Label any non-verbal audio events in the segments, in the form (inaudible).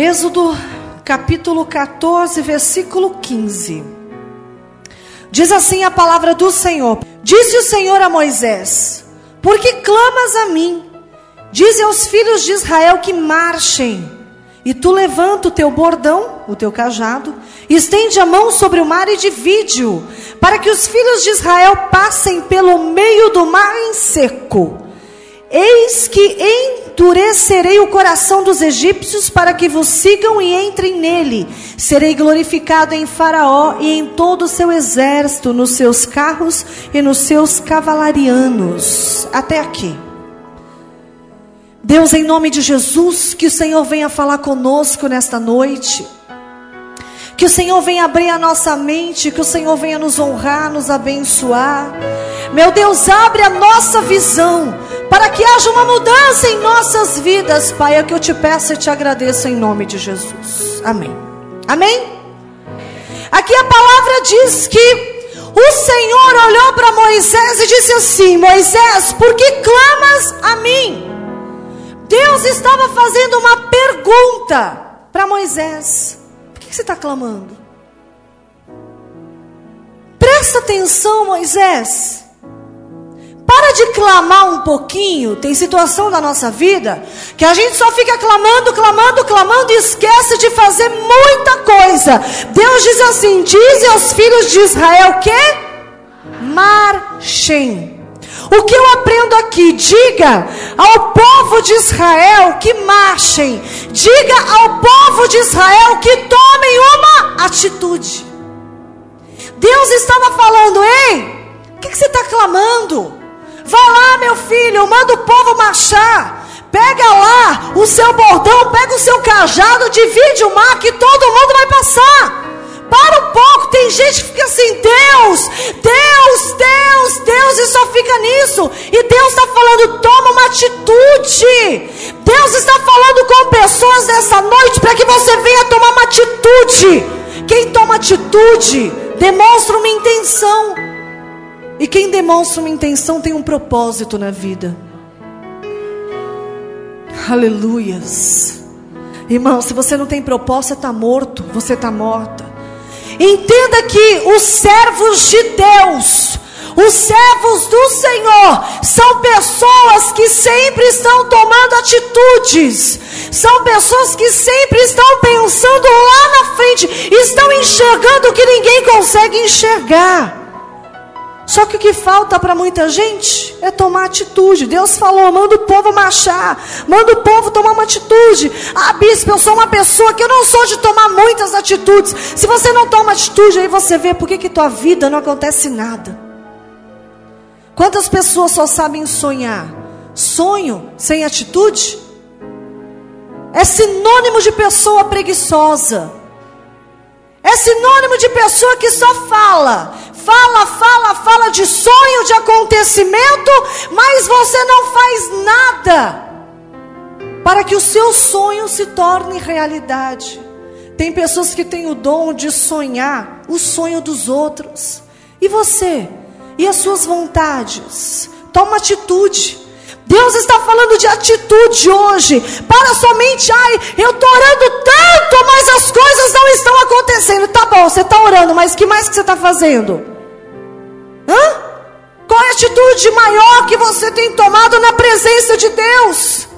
Êxodo capítulo 14, versículo 15. Diz assim a palavra do Senhor: Disse o Senhor a Moisés: Por que clamas a mim? Dize aos filhos de Israel que marchem. E tu levanta o teu bordão, o teu cajado, estende a mão sobre o mar e divide-o, para que os filhos de Israel passem pelo meio do mar em seco. Eis que endurecerei o coração dos egípcios para que vos sigam e entrem nele. Serei glorificado em Faraó e em todo o seu exército, nos seus carros e nos seus cavalarianos. Até aqui. Deus, em nome de Jesus, que o Senhor venha falar conosco nesta noite. Que o Senhor venha abrir a nossa mente, que o Senhor venha nos honrar, nos abençoar. Meu Deus, abre a nossa visão para que haja uma mudança em nossas vidas, Pai. É o que eu te peço e te agradeço em nome de Jesus. Amém. Amém? Aqui a palavra diz que o Senhor olhou para Moisés e disse assim: Moisés, por que clamas a mim? Deus estava fazendo uma pergunta para Moisés: Por que você está clamando? Presta atenção, Moisés. Para de clamar um pouquinho. Tem situação da nossa vida que a gente só fica clamando, clamando, clamando e esquece de fazer muita coisa. Deus diz assim: diz aos filhos de Israel que marchem. O que eu aprendo aqui? Diga ao povo de Israel que marchem. Diga ao povo de Israel que tomem uma atitude. Deus estava falando, ei, o que, que você está clamando? Vai lá, meu filho, manda o povo marchar. Pega lá o seu bordão, pega o seu cajado, divide o mar que todo mundo vai passar. Para um pouco, tem gente que fica assim, Deus, Deus, Deus, Deus, e só fica nisso. E Deus está falando, toma uma atitude. Deus está falando com pessoas nessa noite para que você venha tomar uma atitude. Quem toma atitude demonstra uma intenção. E quem demonstra uma intenção tem um propósito na vida. Aleluias. Irmão, se você não tem propósito, você está morto, você está morta. Entenda que os servos de Deus, os servos do Senhor, são pessoas que sempre estão tomando atitudes, são pessoas que sempre estão pensando lá na frente, estão enxergando o que ninguém consegue enxergar. Só que o que falta para muita gente é tomar atitude. Deus falou: manda o povo marchar, manda o povo tomar uma atitude. Ah, bispo, eu sou uma pessoa que eu não sou de tomar muitas atitudes. Se você não toma atitude, aí você vê por que, que tua vida não acontece nada. Quantas pessoas só sabem sonhar? Sonho sem atitude? É sinônimo de pessoa preguiçosa. É sinônimo de pessoa que só fala, fala, fala, fala de sonho, de acontecimento, mas você não faz nada para que o seu sonho se torne realidade. Tem pessoas que têm o dom de sonhar o sonho dos outros. E você? E as suas vontades? Toma atitude. Deus está falando de atitude hoje. Para somente, ai, eu estou orando tanto, mas as coisas não estão acontecendo. Tá bom, você está orando, mas que mais que você está fazendo? Hã? Qual é a atitude maior que você tem tomado na presença de Deus?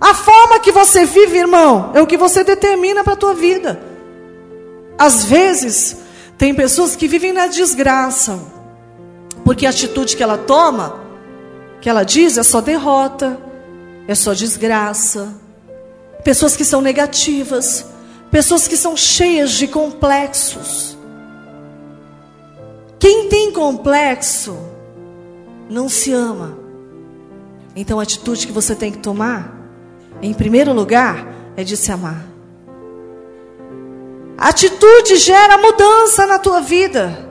A forma que você vive, irmão, é o que você determina para a tua vida. Às vezes, tem pessoas que vivem na desgraça, porque a atitude que ela toma que ela diz é só derrota, é só desgraça. Pessoas que são negativas, pessoas que são cheias de complexos. Quem tem complexo não se ama. Então a atitude que você tem que tomar, em primeiro lugar, é de se amar. A atitude gera mudança na tua vida.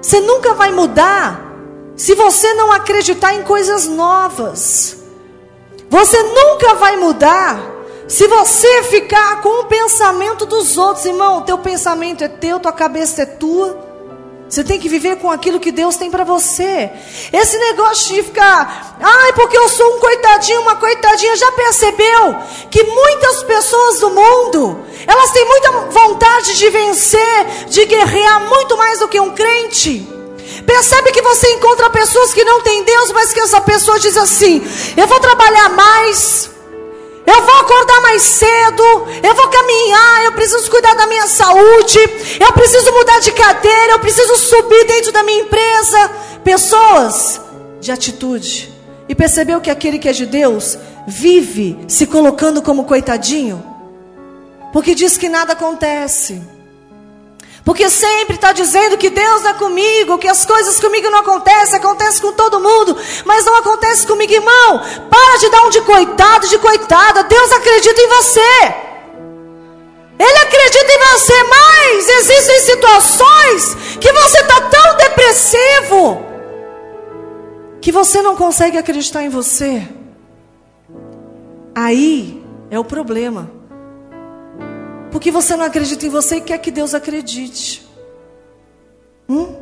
Você nunca vai mudar se você não acreditar em coisas novas, você nunca vai mudar. Se você ficar com o pensamento dos outros, irmão, teu pensamento é teu, tua cabeça é tua. Você tem que viver com aquilo que Deus tem para você. Esse negócio de ficar, ai, porque eu sou um coitadinho, uma coitadinha, já percebeu que muitas pessoas do mundo, elas têm muita vontade de vencer, de guerrear muito mais do que um crente. Percebe que você encontra pessoas que não têm Deus, mas que essa pessoa diz assim: eu vou trabalhar mais, eu vou acordar mais cedo, eu vou caminhar, eu preciso cuidar da minha saúde, eu preciso mudar de cadeira, eu preciso subir dentro da minha empresa. Pessoas de atitude. E percebeu que aquele que é de Deus vive se colocando como coitadinho? Porque diz que nada acontece. Porque sempre está dizendo que Deus é comigo, que as coisas comigo não acontecem, acontece com todo mundo, mas não acontece comigo, irmão. Para de dar um de coitado, de coitada. Deus acredita em você. Ele acredita em você, mas existem situações que você está tão depressivo que você não consegue acreditar em você. Aí é o problema. Porque você não acredita em você e quer que Deus acredite. Hum?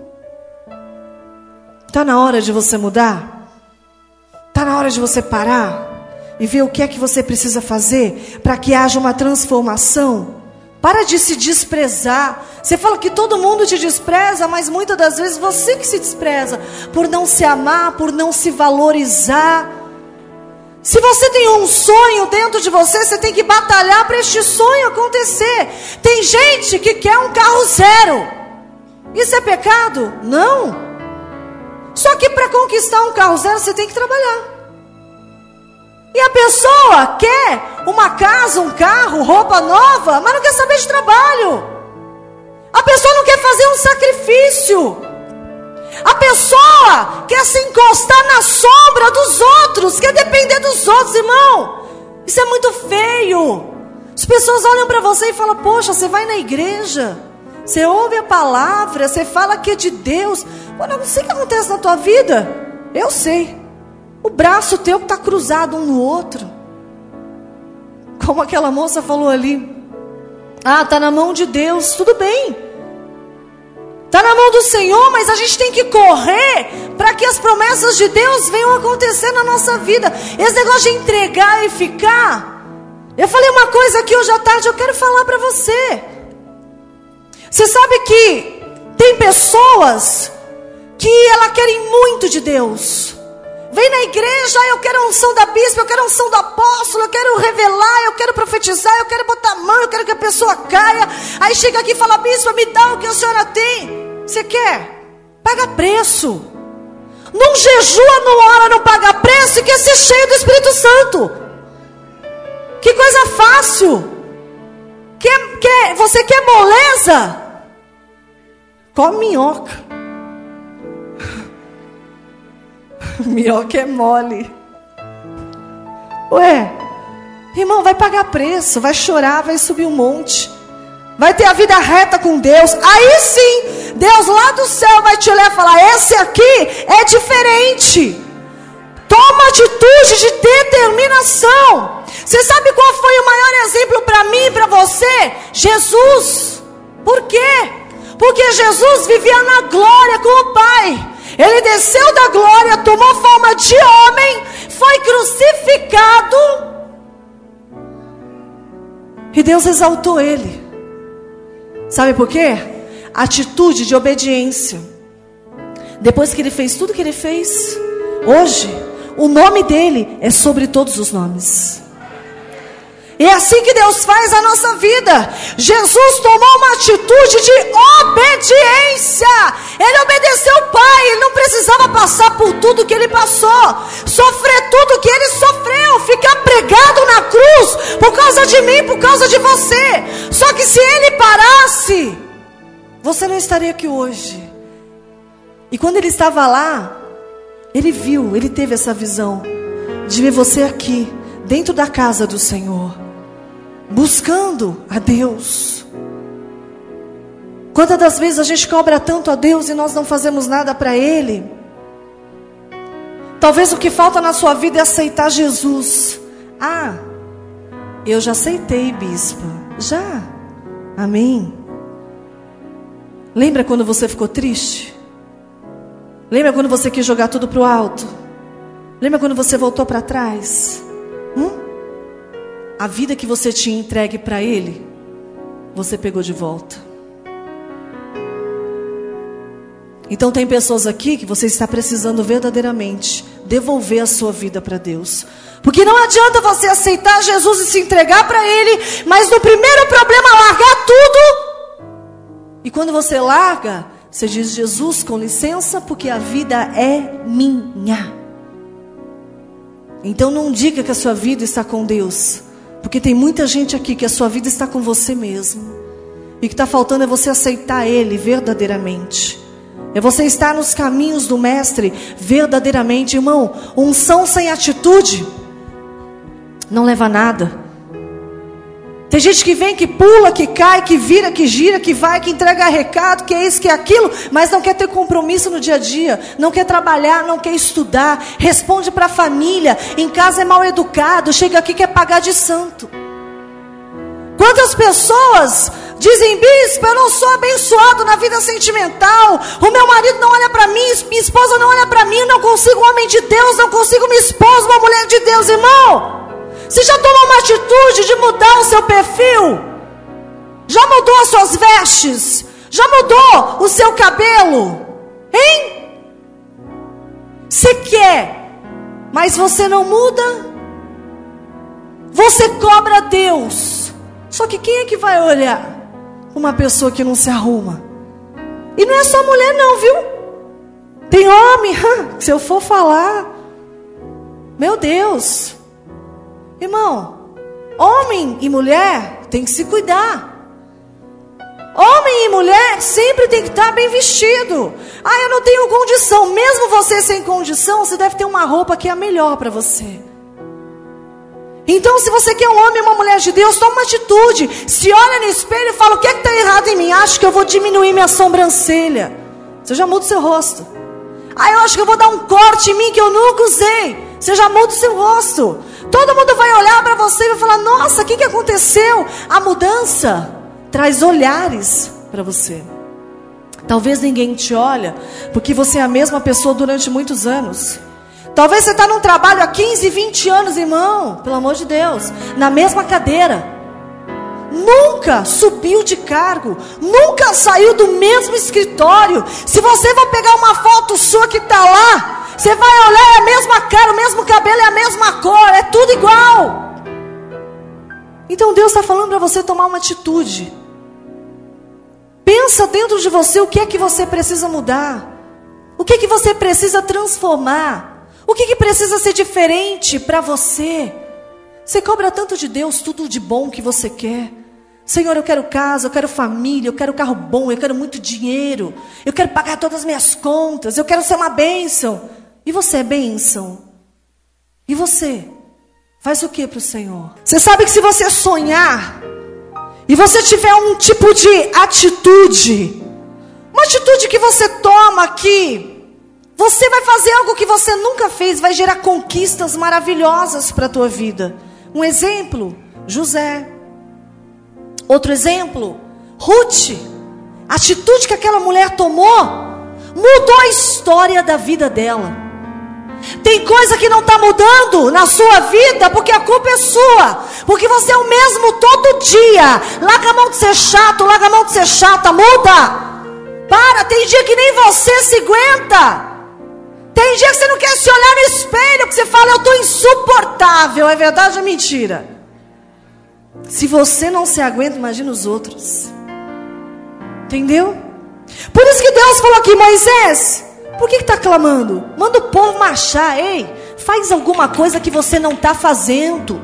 Tá na hora de você mudar? Tá na hora de você parar e ver o que é que você precisa fazer para que haja uma transformação? Para de se desprezar. Você fala que todo mundo te despreza, mas muitas das vezes você que se despreza por não se amar, por não se valorizar. Se você tem um sonho dentro de você, você tem que batalhar para este sonho acontecer. Tem gente que quer um carro zero. Isso é pecado? Não. Só que para conquistar um carro zero, você tem que trabalhar. E a pessoa quer uma casa, um carro, roupa nova, mas não quer saber de trabalho. A pessoa não quer fazer um sacrifício. A pessoa quer se encostar na sombra dos outros, quer depender dos outros, irmão. Isso é muito feio. As pessoas olham para você e falam: Poxa, você vai na igreja, você ouve a palavra, você fala que é de Deus. Olha, não sei o que acontece na tua vida. Eu sei. O braço teu está cruzado um no outro. Como aquela moça falou ali. Ah, está na mão de Deus, tudo bem. Está na mão do Senhor, mas a gente tem que correr para que as promessas de Deus venham acontecer na nossa vida. Esse negócio de entregar e ficar. Eu falei uma coisa aqui hoje à tarde, eu quero falar para você. Você sabe que tem pessoas que elas querem muito de Deus. Vem na igreja, eu quero a unção da bispa, eu quero a unção do apóstolo, eu quero revelar, eu quero profetizar, eu quero botar a mão, eu quero que a pessoa caia. Aí chega aqui e fala, bispa, me dá o que a senhora tem. Você quer? Paga preço. Não jejua, não ora, não paga preço e quer ser cheio do Espírito Santo. Que coisa fácil. Quer, quer, você quer moleza? Come minhoca. (laughs) Minhoca é mole. Ué, irmão, vai pagar preço, vai chorar, vai subir um monte. Vai ter a vida reta com Deus. Aí sim, Deus lá do céu vai te olhar e falar: esse aqui é diferente. Toma atitude de determinação. Você sabe qual foi o maior exemplo para mim e para você? Jesus. Por quê? Porque Jesus vivia na glória com o Pai. Ele desceu da glória, tomou forma de homem, foi crucificado. E Deus exaltou ele. Sabe por quê? Atitude de obediência. Depois que ele fez tudo que ele fez, hoje, o nome dele é sobre todos os nomes. E é assim que Deus faz a nossa vida. Jesus tomou uma atitude de obediência. Ele obedeceu o Pai. Ele não precisava passar por tudo que ele passou, sofrer tudo que ele sofreu, ficar pregado na cruz por causa de mim, por causa de você. Só que se ele parasse, você não estaria aqui hoje. E quando ele estava lá, ele viu, ele teve essa visão de ver você aqui, dentro da casa do Senhor buscando a Deus. Quantas das vezes a gente cobra tanto a Deus e nós não fazemos nada para Ele? Talvez o que falta na sua vida é aceitar Jesus. Ah, eu já aceitei, bispa. Já. Amém. Lembra quando você ficou triste? Lembra quando você quis jogar tudo para o alto? Lembra quando você voltou para trás? Hum? A vida que você tinha entregue para Ele, você pegou de volta. Então tem pessoas aqui que você está precisando verdadeiramente devolver a sua vida para Deus. Porque não adianta você aceitar Jesus e se entregar para Ele, mas no primeiro problema largar tudo. E quando você larga, você diz: Jesus, com licença, porque a vida é minha. Então não diga que a sua vida está com Deus, porque tem muita gente aqui que a sua vida está com você mesmo. E o que está faltando é você aceitar Ele verdadeiramente. É você estar nos caminhos do Mestre verdadeiramente, irmão. Unção sem atitude não leva a nada. Tem gente que vem, que pula, que cai, que vira, que gira, que vai, que entrega recado, que é isso, que é aquilo, mas não quer ter compromisso no dia a dia, não quer trabalhar, não quer estudar, responde para a família, em casa é mal educado, chega aqui quer pagar de santo. Quantas pessoas dizem, bispo, eu não sou abençoado na vida sentimental, o meu marido não olha para mim, minha esposa não olha para mim, não consigo um homem de Deus, não consigo uma esposa, uma mulher de Deus, irmão. Você já tomou uma atitude de mudar o seu perfil? Já mudou as suas vestes? Já mudou o seu cabelo? Hein? Você quer, mas você não muda? Você cobra Deus. Só que quem é que vai olhar uma pessoa que não se arruma? E não é só mulher, não, viu? Tem homem, (laughs) se eu for falar, meu Deus. Irmão, homem e mulher tem que se cuidar. Homem e mulher sempre tem que estar bem vestido. Ah, eu não tenho condição. Mesmo você sem condição, você deve ter uma roupa que é a melhor para você. Então, se você quer um homem e uma mulher de Deus, toma uma atitude. Se olha no espelho e fala: o que é está errado em mim? Acho que eu vou diminuir minha sobrancelha. Você já muda o seu rosto. Ah, eu acho que eu vou dar um corte em mim que eu nunca usei. Você já muda o seu rosto. Todo mundo vai olhar para você e vai falar: Nossa, o que, que aconteceu? A mudança traz olhares para você. Talvez ninguém te olha, porque você é a mesma pessoa durante muitos anos. Talvez você está num trabalho há 15, 20 anos, irmão, pelo amor de Deus, na mesma cadeira. Nunca subiu de cargo, nunca saiu do mesmo escritório. Se você vai pegar uma foto sua que está lá, você vai olhar, é a mesma cara, o mesmo cabelo, é a mesma cor, é tudo igual. Então Deus está falando para você tomar uma atitude. Pensa dentro de você o que é que você precisa mudar. O que é que você precisa transformar. O que, é que precisa ser diferente para você. Você cobra tanto de Deus tudo de bom que você quer. Senhor, eu quero casa, eu quero família, eu quero carro bom, eu quero muito dinheiro, eu quero pagar todas as minhas contas, eu quero ser uma bênção. E você é bênção? E você? Faz o que para o Senhor? Você sabe que se você sonhar e você tiver um tipo de atitude, uma atitude que você toma aqui, você vai fazer algo que você nunca fez, vai gerar conquistas maravilhosas para a tua vida. Um exemplo, José. Outro exemplo, Ruth. A atitude que aquela mulher tomou mudou a história da vida dela. Tem coisa que não está mudando na sua vida porque a culpa é sua. Porque você é o mesmo todo dia. Larga a mão de ser chato, larga a mão de ser chata, muda. Para, tem dia que nem você se aguenta. Tem dia que você não quer se olhar no espelho, que você fala, eu estou insuportável. É verdade ou mentira? Se você não se aguenta, imagina os outros. Entendeu? Por isso que Deus falou aqui, Moisés. Por que está clamando? Manda o povo marchar, ei. Faz alguma coisa que você não está fazendo.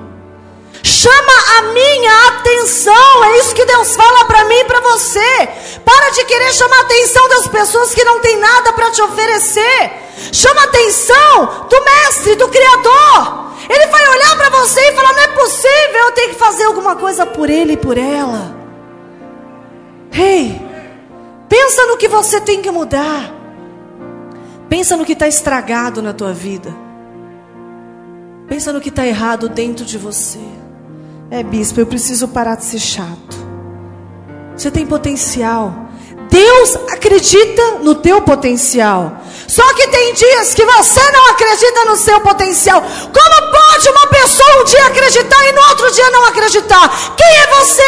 Chama a minha atenção. É isso que Deus fala para mim e para você. Para de querer chamar a atenção das pessoas que não têm nada para te oferecer. Chama a atenção do Mestre, do Criador. Ele vai olhar para você e falar: não é possível, eu tenho que fazer alguma coisa por ele e por ela. Ei, pensa no que você tem que mudar. Pensa no que está estragado na tua vida. Pensa no que está errado dentro de você. É, bispo, eu preciso parar de ser chato. Você tem potencial. Deus acredita no teu potencial. Só que tem dias que você não acredita no seu potencial. Como pode uma pessoa um dia acreditar e no outro dia não acreditar? Quem é você?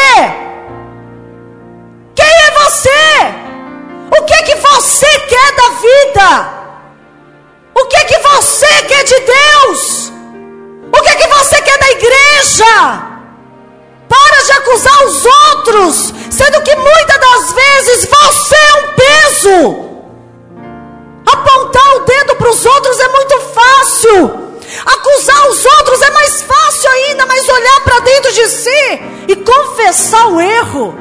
Quem é você? O que é que você quer da vida? O que é que você quer de Deus? O que é que você quer da igreja? Para de acusar os outros, sendo que muitas das vezes você é um peso. Apontar o dedo para os outros é muito fácil. Acusar os outros é mais fácil ainda, mas olhar para dentro de si e confessar o erro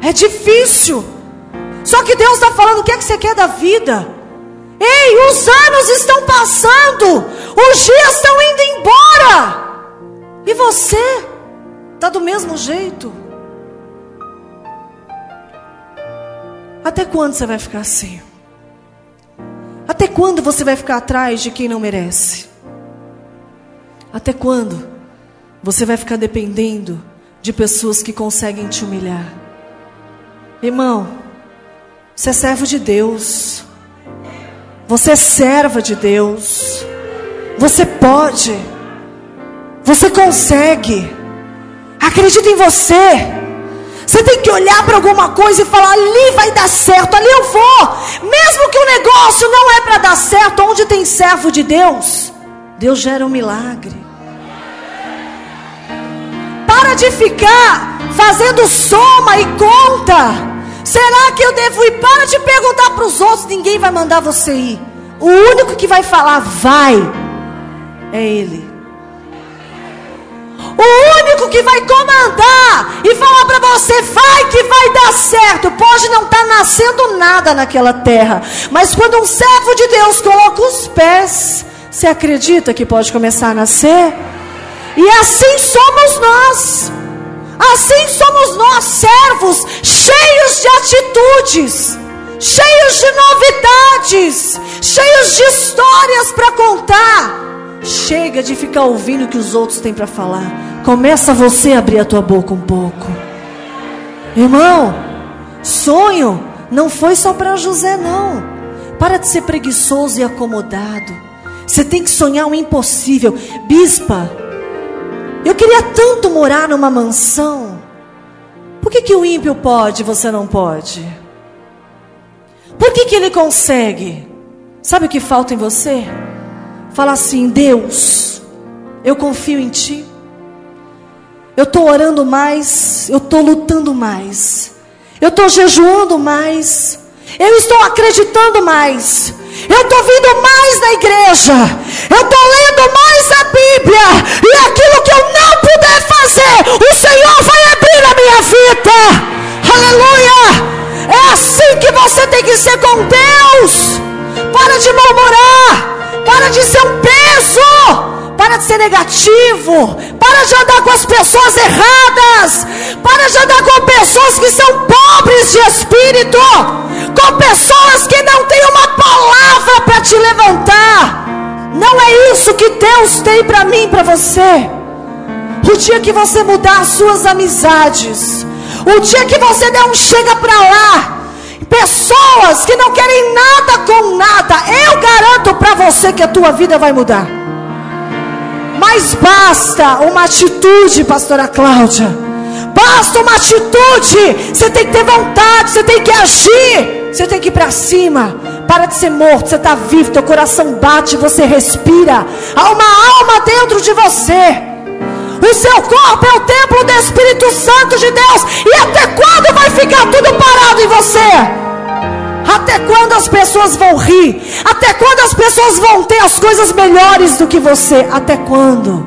é difícil. Só que Deus está falando: o que é que você quer da vida? Ei, os anos estão passando, os dias estão indo embora, e você está do mesmo jeito. Até quando você vai ficar assim? Até quando você vai ficar atrás de quem não merece? Até quando você vai ficar dependendo de pessoas que conseguem te humilhar? Irmão, você é servo de Deus. Você é serva de Deus. Você pode. Você consegue. Acredita em você. Você tem que olhar para alguma coisa e falar: ali vai dar certo, ali eu vou. Mesmo que o negócio não é para dar certo, onde tem servo de Deus, Deus gera um milagre. Para de ficar fazendo soma e conta. Será que eu devo ir? Para de perguntar para os outros, ninguém vai mandar você ir. O único que vai falar, vai, é Ele. O único que vai comandar e falar para você, vai que vai dar certo. Pode não estar tá nascendo nada naquela terra, mas quando um servo de Deus coloca os pés, você acredita que pode começar a nascer? E assim somos nós. Assim somos nós, servos, cheios de atitudes, cheios de novidades, cheios de histórias para contar. Chega de ficar ouvindo o que os outros têm para falar. Começa você a abrir a tua boca um pouco. Irmão, sonho não foi só para José, não. Para de ser preguiçoso e acomodado. Você tem que sonhar o impossível. Bispa, eu queria tanto morar numa mansão. Por que, que o ímpio pode e você não pode? Por que, que ele consegue? Sabe o que falta em você? Fala assim: Deus, eu confio em Ti. Eu estou orando mais, eu estou lutando mais, eu estou jejuando mais, eu estou acreditando mais, eu estou vindo mais na igreja, eu estou lendo mais a Bíblia, e aquilo que eu não puder fazer, o Senhor vai abrir na minha vida. Aleluia! É assim que você tem que ser com Deus. Para de murmurar. Para de ser um peso. Para de ser negativo. Para de andar com as pessoas erradas. Para de andar com pessoas que são pobres de espírito. Com pessoas que não têm uma palavra para te levantar. Não é isso que Deus tem para mim, para você. O dia que você mudar as suas amizades, o dia que você um chega para lá, Pessoas que não querem nada com nada. Eu garanto para você que a tua vida vai mudar. Mas basta uma atitude, pastora Cláudia. Basta uma atitude. Você tem que ter vontade, você tem que agir. Você tem que ir para cima. Para de ser morto, você está vivo, teu coração bate, você respira. Há uma alma dentro de você. O seu corpo é o templo do Espírito Santo de Deus. E até quando vai ficar tudo parado em você? Até quando as pessoas vão rir? Até quando as pessoas vão ter as coisas melhores do que você? Até quando?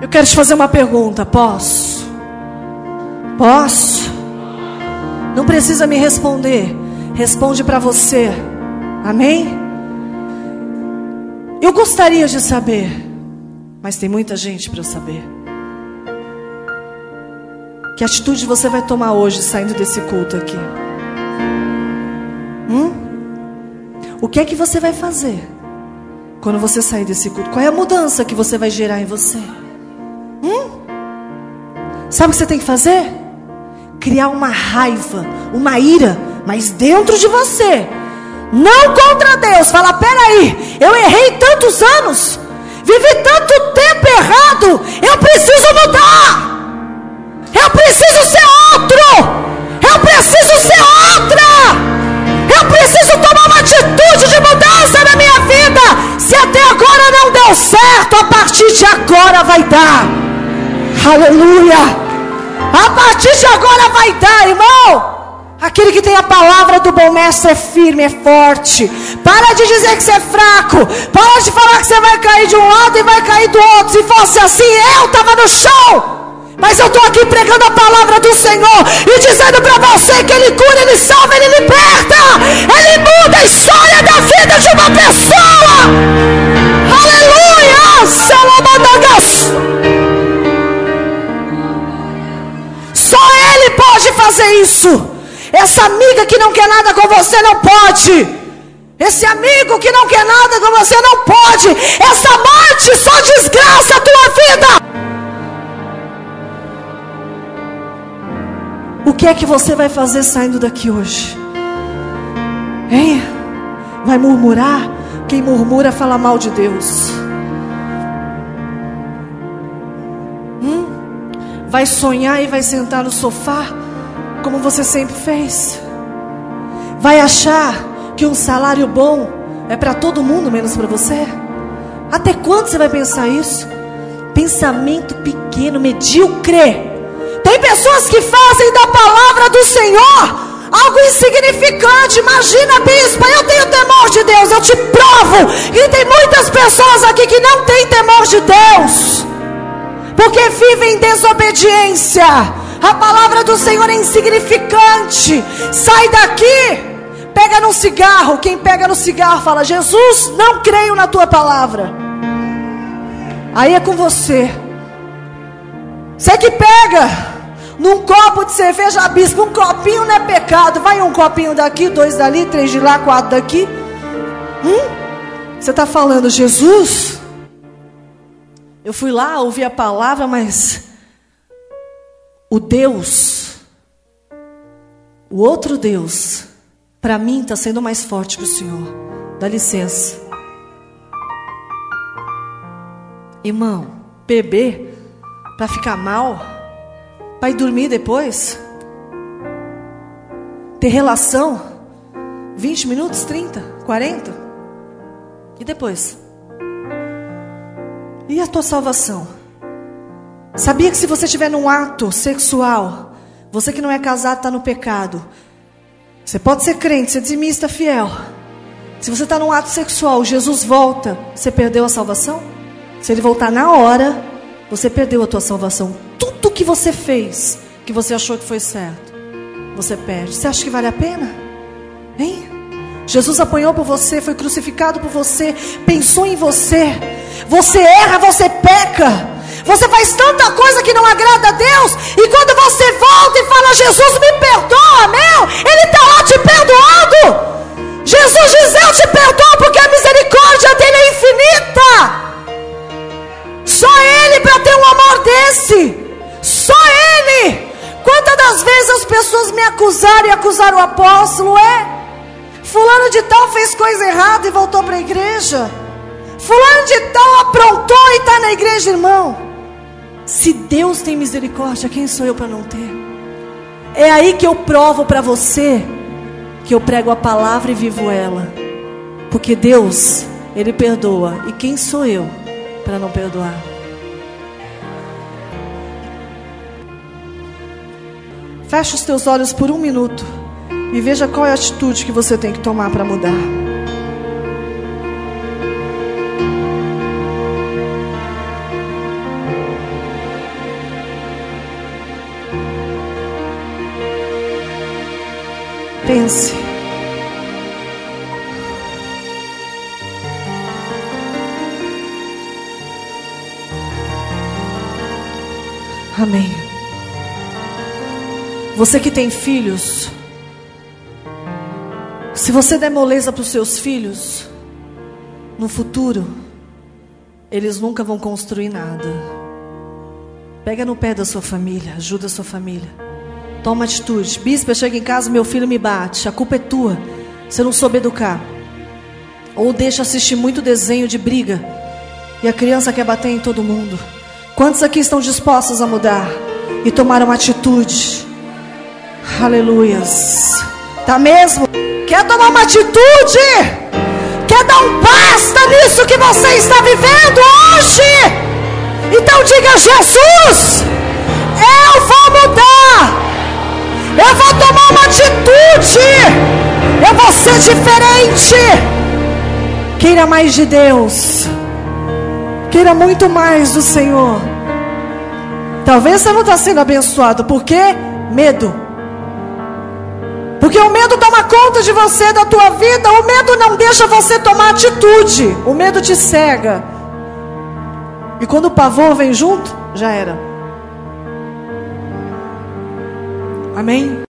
Eu quero te fazer uma pergunta, posso? Posso? Não precisa me responder. Responde para você. Amém? Eu gostaria de saber, mas tem muita gente para eu saber. Que atitude você vai tomar hoje saindo desse culto aqui? Hum? O que é que você vai fazer quando você sair desse culto? Qual é a mudança que você vai gerar em você? Hum? Sabe o que você tem que fazer? criar uma raiva, uma ira, mas dentro de você, não contra Deus. Fala, peraí, eu errei tantos anos, vivi tanto tempo errado, eu preciso mudar. Eu preciso ser outro. Eu preciso ser outra. Eu preciso tomar uma atitude de mudança na minha vida. Se até agora não deu certo, a partir de agora vai dar. Aleluia. A partir de agora vai dar, irmão. Aquele que tem a palavra do bom mestre é firme, é forte. Para de dizer que você é fraco. Para de falar que você vai cair de um lado e vai cair do outro. Se fosse assim, eu estava no chão. Mas eu estou aqui pregando a palavra do Senhor e dizendo para você que Ele cura, Ele salva, Ele liberta. Ele muda a história da vida de uma pessoa. Aleluia! Salamadagas. Só Ele pode fazer isso. Essa amiga que não quer nada com você não pode. Esse amigo que não quer nada com você não pode. Essa morte só desgraça a tua vida. Que é que você vai fazer saindo daqui hoje? Hein? Vai murmurar? Quem murmura fala mal de Deus. Hum? Vai sonhar e vai sentar no sofá, como você sempre fez? Vai achar que um salário bom é para todo mundo, menos para você? Até quando você vai pensar isso? Pensamento pequeno, medíocre. Pessoas que fazem da palavra do Senhor algo insignificante. Imagina, bispo, eu tenho temor de Deus, eu te provo. E tem muitas pessoas aqui que não têm temor de Deus, porque vivem em desobediência. A palavra do Senhor é insignificante. Sai daqui. Pega no cigarro. Quem pega no cigarro fala: Jesus, não creio na tua palavra. Aí é com você. Você que pega num copo de cerveja, bispo, um copinho não é pecado. Vai um copinho daqui, dois dali, três de lá, quatro daqui. Hum? Você está falando, Jesus? Eu fui lá, ouvi a palavra, mas o Deus, o outro Deus, para mim está sendo mais forte que o Senhor. Dá licença. Irmão, beber para ficar mal para ir dormir depois? Ter relação? 20 minutos, 30, 40? E depois? E a tua salvação? Sabia que se você estiver num ato sexual, você que não é casado está no pecado. Você pode ser crente, ser dizimista fiel. Se você está num ato sexual, Jesus volta, você perdeu a salvação? Se ele voltar na hora, você perdeu a tua salvação. Tudo que você fez, que você achou que foi certo, você perde. Você acha que vale a pena? Hein? Jesus apanhou por você, foi crucificado por você, pensou em você. Você erra, você peca. Você faz tanta coisa que não agrada a Deus. E quando você volta e fala, Jesus me perdoa, meu, Ele está lá te perdoando. Jesus diz, eu te perdoo porque a misericórdia o apóstolo? É. Fulano de tal fez coisa errada e voltou para a igreja. Fulano de tal aprontou e está na igreja, irmão. Se Deus tem misericórdia, quem sou eu para não ter? É aí que eu provo para você que eu prego a palavra e vivo ela. Porque Deus, Ele perdoa. E quem sou eu para não perdoar? Feche os teus olhos por um minuto e veja qual é a atitude que você tem que tomar para mudar. Pense. Amém. Você que tem filhos, se você der moleza para os seus filhos, no futuro, eles nunca vão construir nada. Pega no pé da sua família, ajuda a sua família. Toma atitude. Bispo, eu chego em casa, meu filho me bate. A culpa é tua. Você não soube educar. Ou deixa assistir muito desenho de briga. E a criança quer bater em todo mundo. Quantos aqui estão dispostos a mudar e tomar uma atitude? Aleluias. Tá mesmo? Quer tomar uma atitude? Quer dar um basta nisso que você está vivendo hoje? Então diga: Jesus, eu vou mudar. Eu vou tomar uma atitude. Eu vou ser diferente. Queira mais de Deus. Queira muito mais do Senhor. Talvez você não está sendo abençoado. Por quê? Medo. Porque o medo toma conta de você, da tua vida. O medo não deixa você tomar atitude. O medo te cega. E quando o pavor vem junto, já era. Amém?